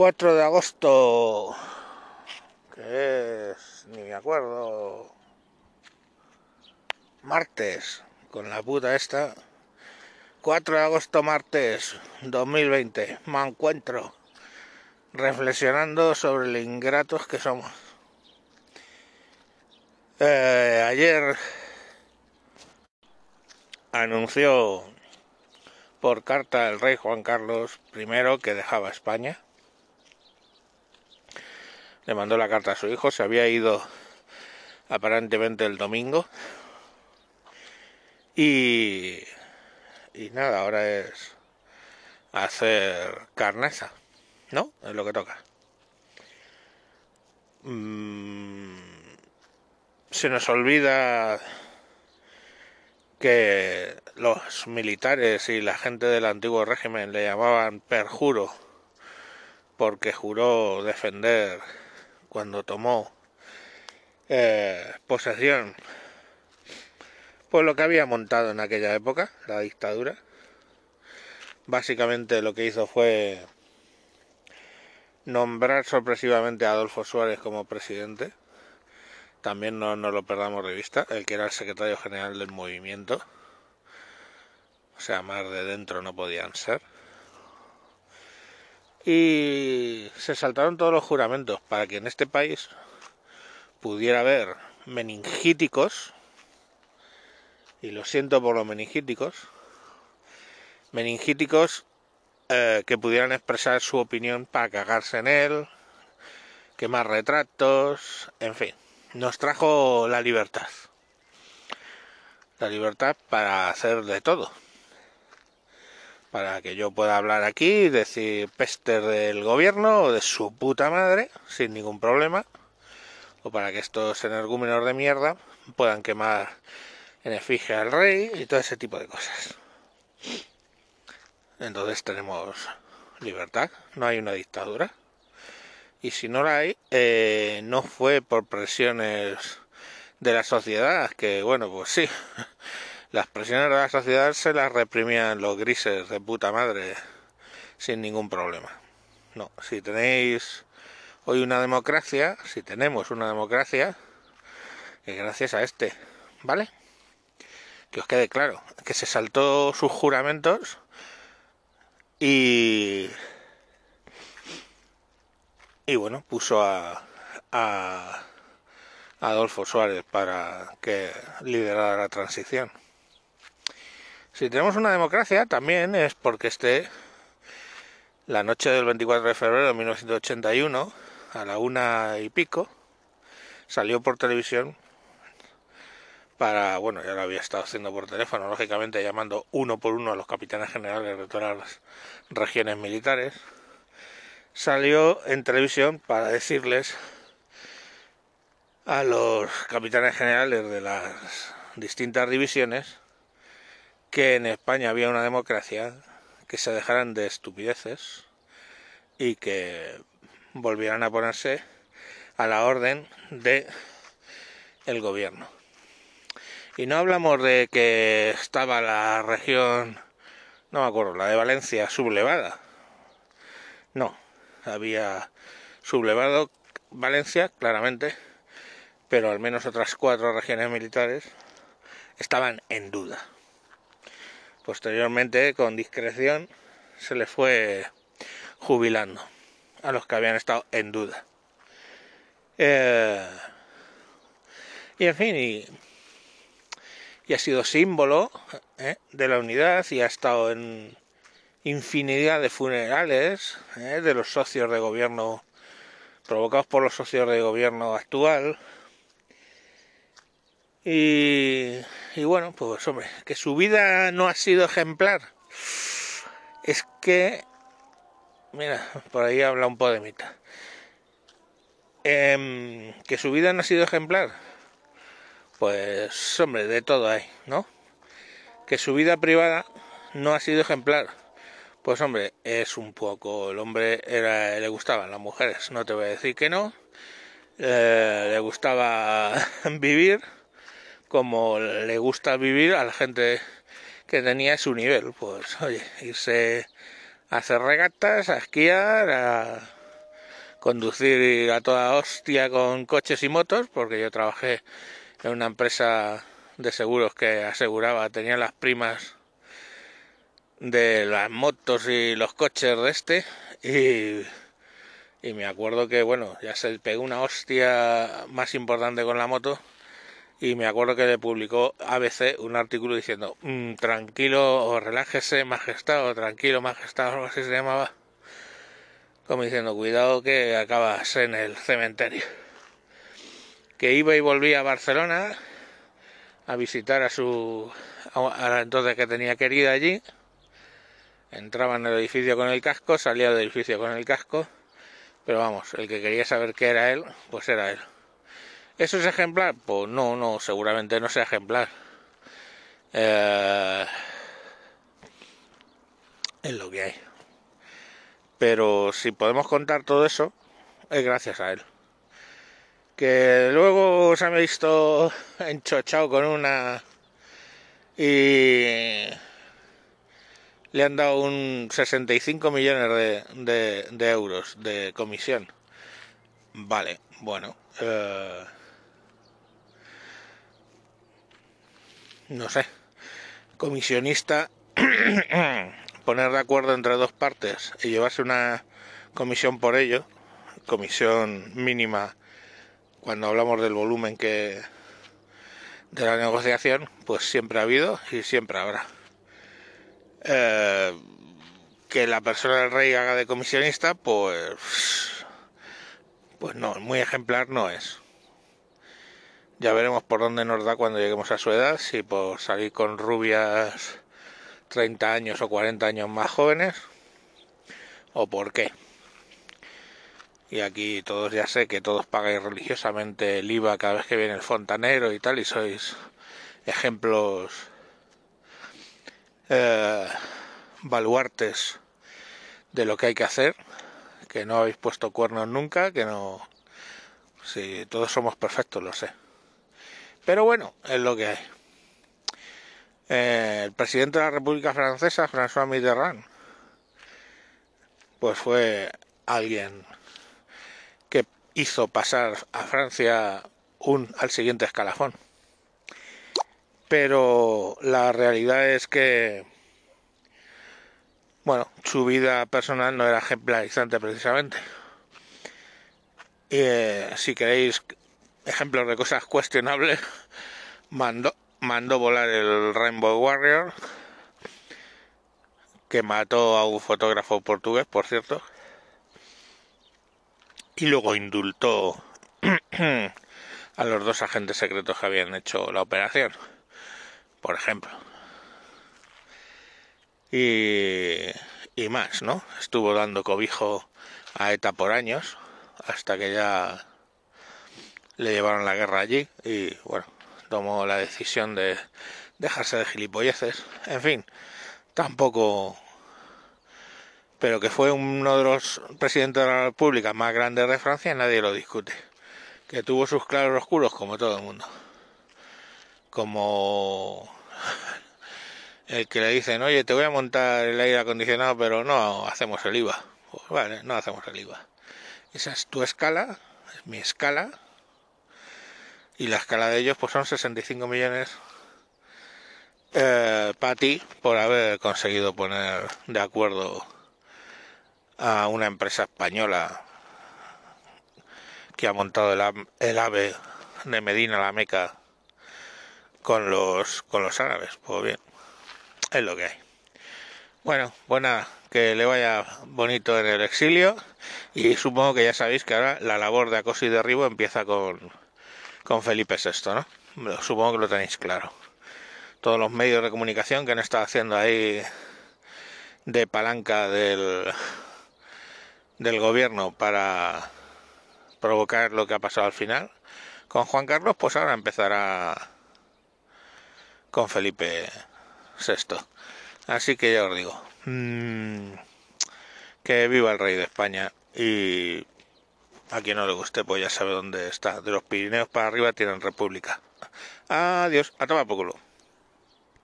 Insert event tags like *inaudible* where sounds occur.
4 de agosto, que es, ni me acuerdo, martes, con la puta esta. 4 de agosto, martes 2020, me encuentro reflexionando sobre lo ingratos que somos. Eh, ayer anunció por carta el rey Juan Carlos I que dejaba España. Le mandó la carta a su hijo, se había ido aparentemente el domingo. Y, y nada, ahora es hacer carneza, ¿no? Es lo que toca. Mm, se nos olvida que los militares y la gente del antiguo régimen le llamaban perjuro porque juró defender cuando tomó eh, posesión pues lo que había montado en aquella época la dictadura básicamente lo que hizo fue nombrar sorpresivamente a Adolfo Suárez como presidente también no, no lo perdamos de vista, el que era el secretario general del movimiento. O sea, más de dentro no podían ser. Y se saltaron todos los juramentos para que en este país pudiera haber meningíticos, y lo siento por los meningíticos, meningíticos eh, que pudieran expresar su opinión para cagarse en él, quemar retratos, en fin nos trajo la libertad. La libertad para hacer de todo. Para que yo pueda hablar aquí y decir pester del gobierno o de su puta madre sin ningún problema. O para que estos energúmenos de mierda puedan quemar en efigie al rey y todo ese tipo de cosas. Entonces tenemos libertad, no hay una dictadura y si no la hay, eh, no fue por presiones de la sociedad, que bueno, pues sí, las presiones de la sociedad se las reprimían los grises de puta madre sin ningún problema. No, si tenéis hoy una democracia, si tenemos una democracia, que gracias a este, ¿vale? Que os quede claro, que se saltó sus juramentos y y bueno, puso a, a Adolfo Suárez para que liderara la transición. Si tenemos una democracia también es porque este, la noche del 24 de febrero de 1981, a la una y pico, salió por televisión para, bueno, ya lo había estado haciendo por teléfono, lógicamente llamando uno por uno a los capitanes generales de todas las regiones militares, salió en televisión para decirles a los capitanes generales de las distintas divisiones que en España había una democracia, que se dejaran de estupideces y que volvieran a ponerse a la orden de el gobierno. Y no hablamos de que estaba la región, no me acuerdo, la de Valencia sublevada. No, había sublevado Valencia, claramente, pero al menos otras cuatro regiones militares estaban en duda. Posteriormente, con discreción, se les fue jubilando a los que habían estado en duda. Eh, y en fin, y, ha sido símbolo eh, de la unidad y ha estado en, infinidad de funerales ¿eh? de los socios de gobierno provocados por los socios de gobierno actual y, bueno pues hombre que su vida no ha sido ejemplar. Es que mira por ahí habla un podemita. Eh, que su vida no ha sido ejemplar. Pues hombre de todo hay no que su vida privada no ha sido ejemplar. Pues hombre, es un poco, el hombre era, le gustaban las mujeres, no te voy a decir que no, eh, le gustaba *laughs* vivir como le gusta vivir a la gente que tenía su nivel, pues oye, irse a hacer regatas, a esquiar, a, conducir a toda hostia con coches y motos, porque yo trabajé en una empresa de seguros que aseguraba, tenía las primas de las motos y los coches de este y, y me acuerdo que bueno ya se pegó una hostia más importante con la moto y me acuerdo que le publicó ABC un artículo diciendo mm, tranquilo o relájese majestad o tranquilo majestad o así se llamaba como diciendo cuidado que acabas en el cementerio que iba y volvía a Barcelona a visitar a su a entonces que tenía querida allí entraba en el edificio con el casco, salía del edificio con el casco, pero vamos, el que quería saber qué era él, pues era él. ¿Eso es ejemplar? Pues no, no, seguramente no sea ejemplar. Eh, es lo que hay. Pero si podemos contar todo eso, es gracias a él. Que luego se ha visto enchochado con una y le han dado un 65 millones de, de, euros de comisión. Vale, bueno. Eh, no sé. Comisionista, *clears throat* poner de acuerdo entre dos partes y llevarse una comisión por ello, comisión mínima cuando hablamos del volumen que de la negociación, pues siempre ha habido y siempre habrá. Eh, que la persona del rey haga de comisionista, pues, pues no, muy ejemplar no es. Ya veremos por dónde nos da cuando lleguemos a su edad, si por salir con rubias 30 años o 40 años más jóvenes, o por qué. Y aquí todos ya sé que todos pagáis religiosamente el IVA cada vez que viene el fontanero y tal, y sois ejemplos eh, baluartes de lo que hay que hacer, que no habéis puesto cuernos nunca, que no... Si todos somos perfectos, lo sé. Pero bueno, es lo que hay. Eh, el presidente de la República Francesa, François Mitterrand, pues fue alguien que hizo pasar a Francia un, al siguiente escalafón pero la realidad es que, bueno, su vida personal no era ejemplarizante precisamente. Eh, si queréis ejemplos de cosas cuestionables, mandó, mandó volar el Rainbow Warrior, que mató a un fotógrafo portugués, por cierto, y luego indultó *clears throat* a los dos agentes secretos que habían hecho la operación por ejemplo. Y, y más, ¿no? Estuvo dando cobijo a ETA por años, hasta que ya le llevaron la guerra allí y, bueno, tomó la decisión de dejarse de gilipolleces. En fin, tampoco... Pero que fue uno de los presidentes de la República más grandes de Francia, nadie lo discute. Que tuvo sus claros oscuros como todo el mundo como el que le dicen, oye, te voy a montar el aire acondicionado, pero no hacemos el IVA. Pues vale, no hacemos el IVA. Esa es tu escala, es mi escala. Y la escala de ellos pues son 65 millones eh, para ti por haber conseguido poner de acuerdo a una empresa española que ha montado el, el AVE de Medina la Meca con los, con los árabes. Pues bien, es lo que hay. Bueno, buena, que le vaya bonito en el exilio y supongo que ya sabéis que ahora la labor de acoso y derribo empieza con, con Felipe VI, ¿no? Supongo que lo tenéis claro. Todos los medios de comunicación que han estado haciendo ahí de palanca del, del gobierno para provocar lo que ha pasado al final. Con Juan Carlos, pues ahora empezará con Felipe VI. Así que ya os digo, mmm, que viva el rey de España y a quien no le guste pues ya sabe dónde está. De los Pirineos para arriba tienen república. Adiós, a tomar por culo.